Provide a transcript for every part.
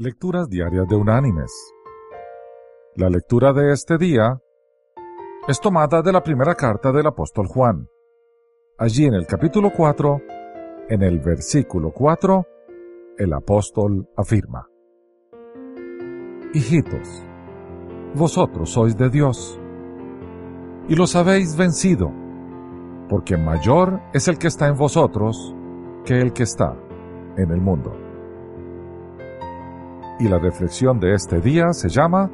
Lecturas Diarias de Unánimes. La lectura de este día es tomada de la primera carta del apóstol Juan. Allí en el capítulo 4, en el versículo 4, el apóstol afirma, Hijitos, vosotros sois de Dios, y los habéis vencido, porque mayor es el que está en vosotros que el que está en el mundo y la reflexión de este día se llama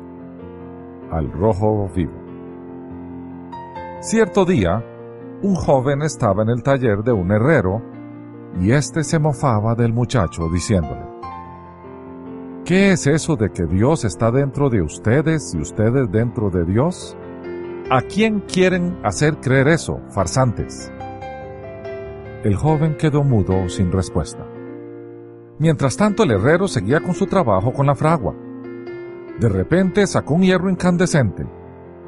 Al Rojo Vivo. Cierto día, un joven estaba en el taller de un herrero y éste se mofaba del muchacho diciéndole, ¿Qué es eso de que Dios está dentro de ustedes y ustedes dentro de Dios? ¿A quién quieren hacer creer eso, farsantes? El joven quedó mudo sin respuesta. Mientras tanto el herrero seguía con su trabajo con la fragua. De repente sacó un hierro incandescente,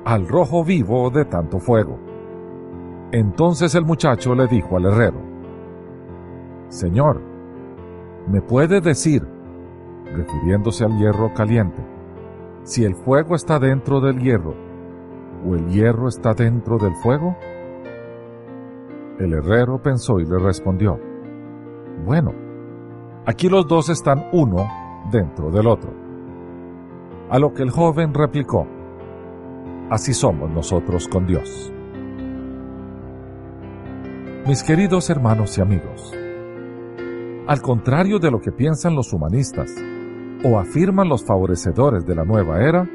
al rojo vivo de tanto fuego. Entonces el muchacho le dijo al herrero, Señor, ¿me puede decir, refiriéndose al hierro caliente, si el fuego está dentro del hierro o el hierro está dentro del fuego? El herrero pensó y le respondió, Bueno, Aquí los dos están uno dentro del otro. A lo que el joven replicó, así somos nosotros con Dios. Mis queridos hermanos y amigos, al contrario de lo que piensan los humanistas o afirman los favorecedores de la nueva era,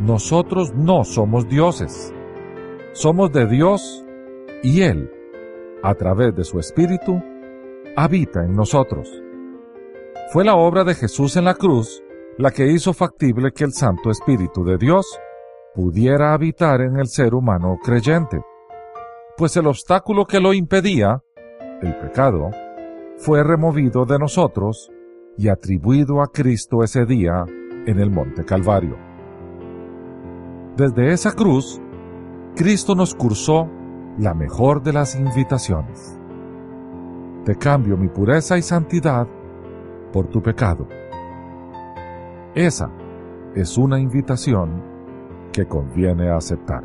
nosotros no somos dioses. Somos de Dios y Él, a través de su Espíritu, habita en nosotros. Fue la obra de Jesús en la cruz la que hizo factible que el Santo Espíritu de Dios pudiera habitar en el ser humano creyente, pues el obstáculo que lo impedía, el pecado, fue removido de nosotros y atribuido a Cristo ese día en el Monte Calvario. Desde esa cruz, Cristo nos cursó la mejor de las invitaciones. Te cambio mi pureza y santidad por tu pecado. Esa es una invitación que conviene aceptar.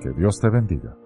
Que Dios te bendiga.